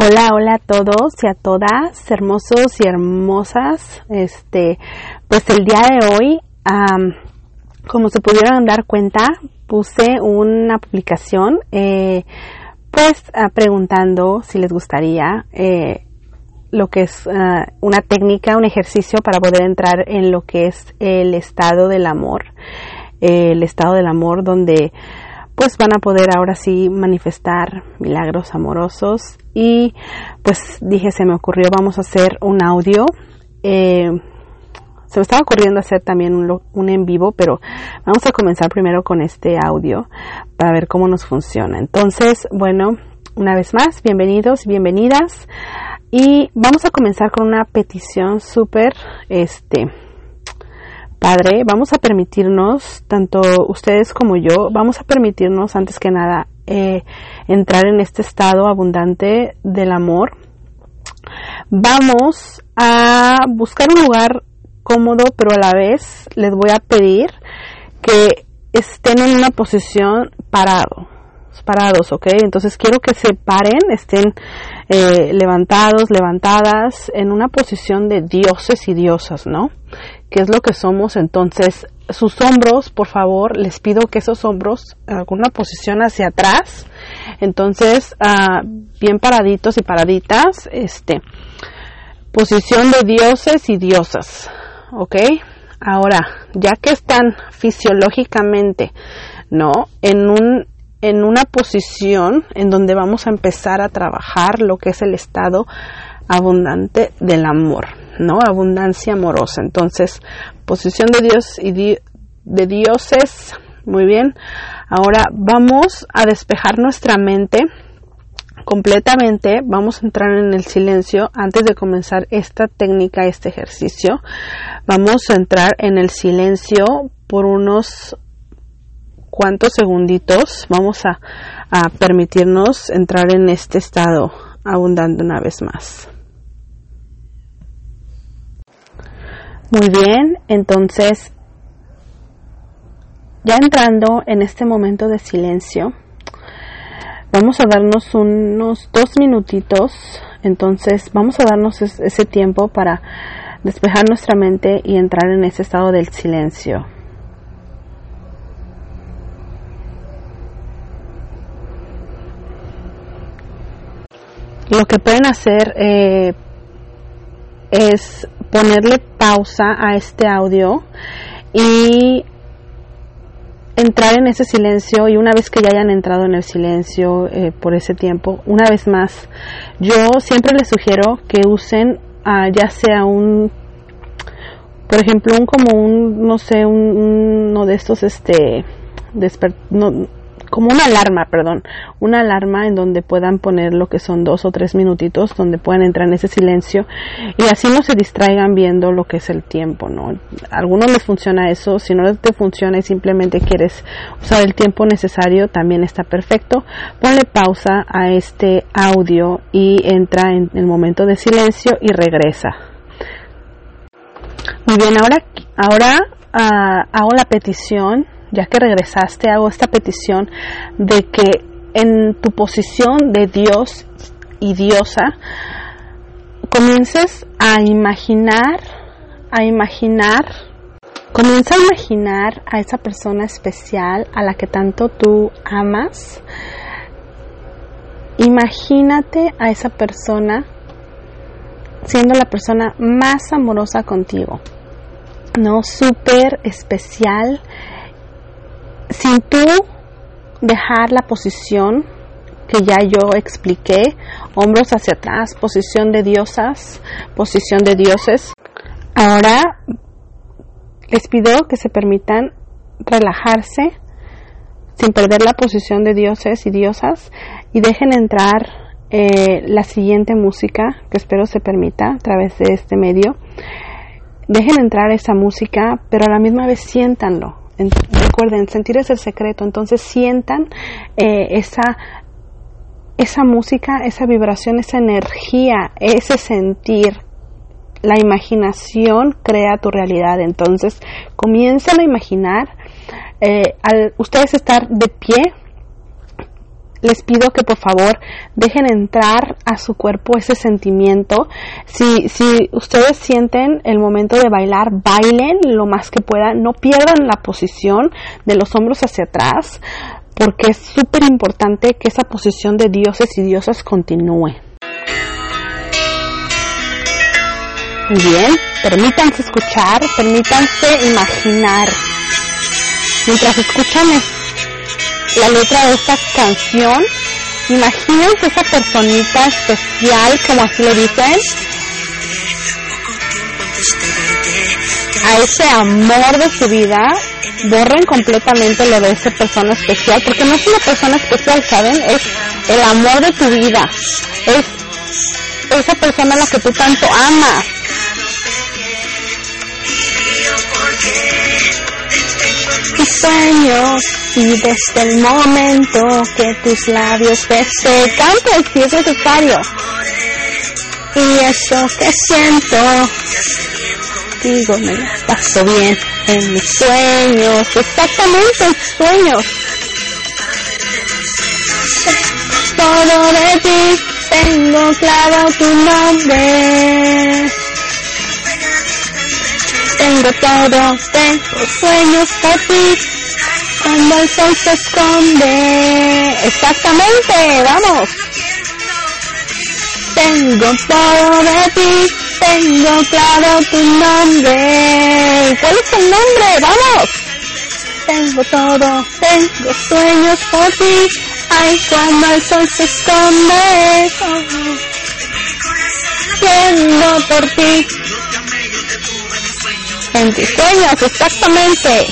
Hola, hola a todos y a todas, hermosos y hermosas. Este, pues el día de hoy, como se pudieron dar cuenta, puse una publicación, eh, pues preguntando si les gustaría eh, lo que es ah, una técnica, un ejercicio para poder entrar en lo que es el estado del amor, el estado del amor donde pues van a poder ahora sí manifestar milagros amorosos. Y pues dije se me ocurrió vamos a hacer un audio. Eh, se me estaba ocurriendo hacer también un, en vivo pero vamos a comenzar primero con este audio para ver cómo nos funciona. Entonces bueno una vez más bienvenidos bienvenidas. Y vamos a comenzar con una petición súper este Padre, vamos a permitirnos, tanto ustedes como yo, vamos a permitirnos antes que nada eh, entrar en este estado abundante del amor. Vamos a buscar un lugar cómodo, pero a la vez les voy a pedir que estén en una posición parado, parados, ¿ok? Entonces quiero que se paren, estén eh, levantados, levantadas, en una posición de dioses y diosas, ¿no? qué es lo que somos. Entonces, sus hombros, por favor, les pido que esos hombros, alguna posición hacia atrás, entonces, ah, bien paraditos y paraditas, este, posición de dioses y diosas, ¿ok? Ahora, ya que están fisiológicamente, ¿no? En un, en una posición en donde vamos a empezar a trabajar lo que es el estado abundante del amor. ¿no? Abundancia amorosa. Entonces, posición de Dios y de dioses. Muy bien. Ahora vamos a despejar nuestra mente completamente. Vamos a entrar en el silencio antes de comenzar esta técnica, este ejercicio. Vamos a entrar en el silencio por unos cuantos segunditos. Vamos a, permitirnos entrar en este estado abundante una vez más. Muy bien, entonces, ya entrando en este momento de silencio, vamos a darnos unos dos minutitos, entonces vamos a darnos ese tiempo para despejar nuestra mente y entrar en ese estado del silencio. Lo que pueden hacer eh, es ponerle pausa a este audio y entrar en ese silencio y una vez que ya hayan entrado en el silencio eh, por ese tiempo, una vez más, yo siempre les sugiero que usen uh, ya sea un, por ejemplo, un como un, no sé, un, uno de estos, este, no, como una alarma, perdón, una alarma en donde puedan poner lo que son dos o tres minutitos, donde puedan entrar en ese silencio y así no se distraigan viendo lo que es el tiempo, ¿no? Algunos les funciona eso, si no te funciona y simplemente quieres usar el tiempo necesario, también está perfecto. Ponle pausa a este audio y entra en el momento de silencio y regresa. Muy bien, ahora, ahora uh, hago la petición ya que regresaste, hago esta petición de que en tu posición de Dios y diosa comiences a imaginar, a imaginar, comienza a imaginar a esa persona especial a la que tanto tú amas. Imagínate a esa persona siendo la persona más amorosa contigo, ¿no? Súper especial sin tú dejar la posición que ya yo expliqué, hombros hacia atrás, posición de diosas, posición de dioses. Ahora les pido que se permitan relajarse sin perder la posición de dioses y diosas y dejen entrar eh, la siguiente música que espero se permita a través de este medio. Dejen entrar esa música, pero a la misma vez siéntanlo, recuerden, sentir es el secreto, entonces sientan eh, esa, esa música, esa vibración, esa energía, ese sentir. La imaginación crea tu realidad, entonces comiencen a imaginar eh, al ustedes estar de pie les pido que por favor dejen entrar a su cuerpo ese sentimiento. Si, si ustedes sienten el momento de bailar, bailen lo más que puedan, no pierdan la posición de los hombros hacia atrás, porque es súper importante que esa posición de dioses y diosas continúe. Bien, permítanse escuchar, permítanse imaginar. Mientras escuchan la letra de esta canción, imagínense esa personita especial, como así lo dicen, a ese amor de su vida, borren completamente lo de esa persona especial, porque no es una persona especial, ¿saben? Es el amor de tu vida, es esa persona a la que tú tanto amas. Sueños y desde el momento que tus labios besé, canta si es necesario. Y eso que siento, digo, me la paso bien en mis sueños, exactamente en sueños. Todo de ti, tengo claro tu nombre. Tengo todo, tengo sueños por ti. Cuando el sol se esconde. Exactamente, vamos. Tengo todo de ti, tengo claro tu nombre. ¿Cuál es el nombre? Vamos. Tengo todo, tengo sueños por ti. Ay, cuando el sol se esconde. Tengo por ti. En tus sueños, exactamente.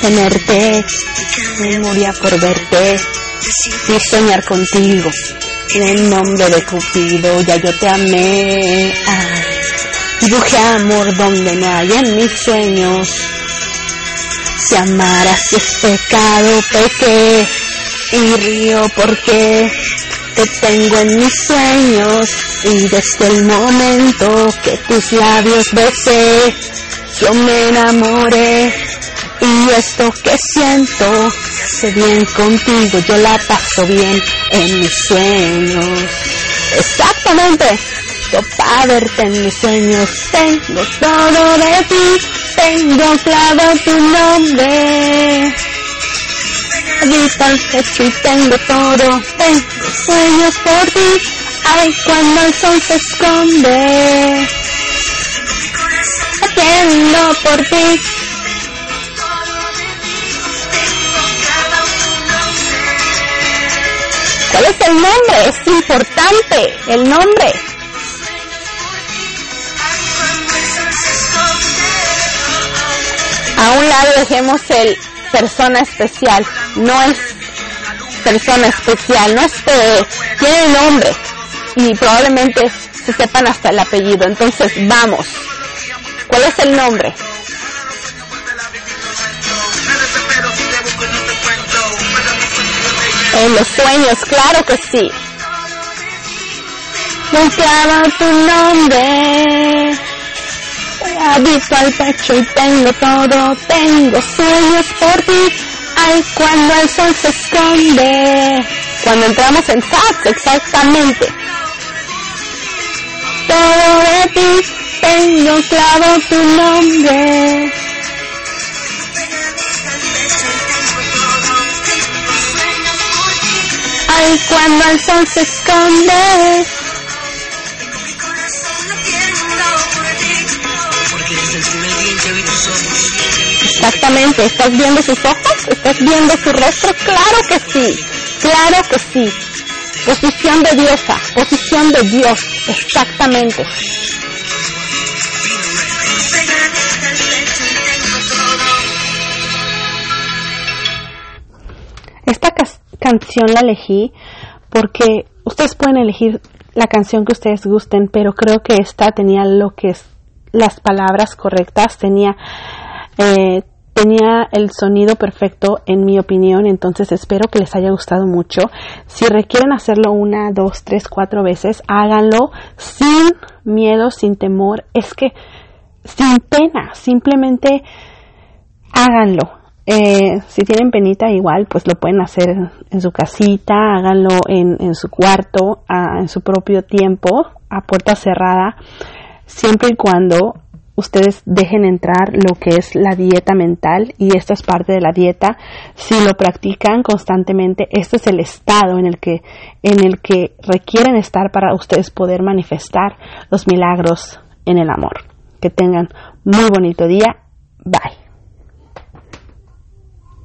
Tenerte, memoria por verte y soñar contigo. En el nombre de Cupido, ya yo te amé. Dibujé amor donde no hay en mis sueños. Si amaras es pecado, pequé y río porque te tengo en mis sueños y desde el momento que tus labios besé, yo me enamoré y esto que siento sé bien contigo, yo la paso bien en mis sueños. Exactamente, yo para verte en mis sueños tengo todo de ti, tengo claro tu nombre. Pecho y tengo todo, tengo sueños por ti, ay cuando el sol se esconde. Atiendo por ti, ¿Cuál es el nombre? Es importante el nombre. A un lado dejemos el persona especial. No es persona especial, no es que tiene nombre y probablemente se sepan hasta el apellido. Entonces, vamos. ¿Cuál es el nombre? En los sueños, claro que sí. Buscaba tu nombre. Habito al pecho y tengo todo. Tengo sueños por ti. Ay, cuando el sol se esconde. Cuando entramos en sax, exactamente. Todo de ti. Tengo claro tu nombre. Ay, cuando el sol se esconde. Exactamente, ¿estás viendo sus ojos? ¿Estás viendo su rostro? Claro que sí, claro que sí. Posición de diosa, posición de Dios, exactamente. Esta canción la elegí porque ustedes pueden elegir la canción que ustedes gusten, pero creo que esta tenía lo que es las palabras correctas, tenía eh, tenía el sonido perfecto en mi opinión, entonces espero que les haya gustado mucho. Si requieren hacerlo una, dos, tres, cuatro veces, háganlo sin miedo, sin temor, es que sin pena, simplemente háganlo. Eh, si tienen penita, igual, pues lo pueden hacer en su casita, háganlo en, en su cuarto, en su propio tiempo, a puerta cerrada, siempre y cuando ustedes dejen entrar lo que es la dieta mental y esto es parte de la dieta. Si lo practican constantemente, este es el estado en el que, en el que requieren estar para ustedes poder manifestar los milagros en el amor. Que tengan muy bonito día. Bye.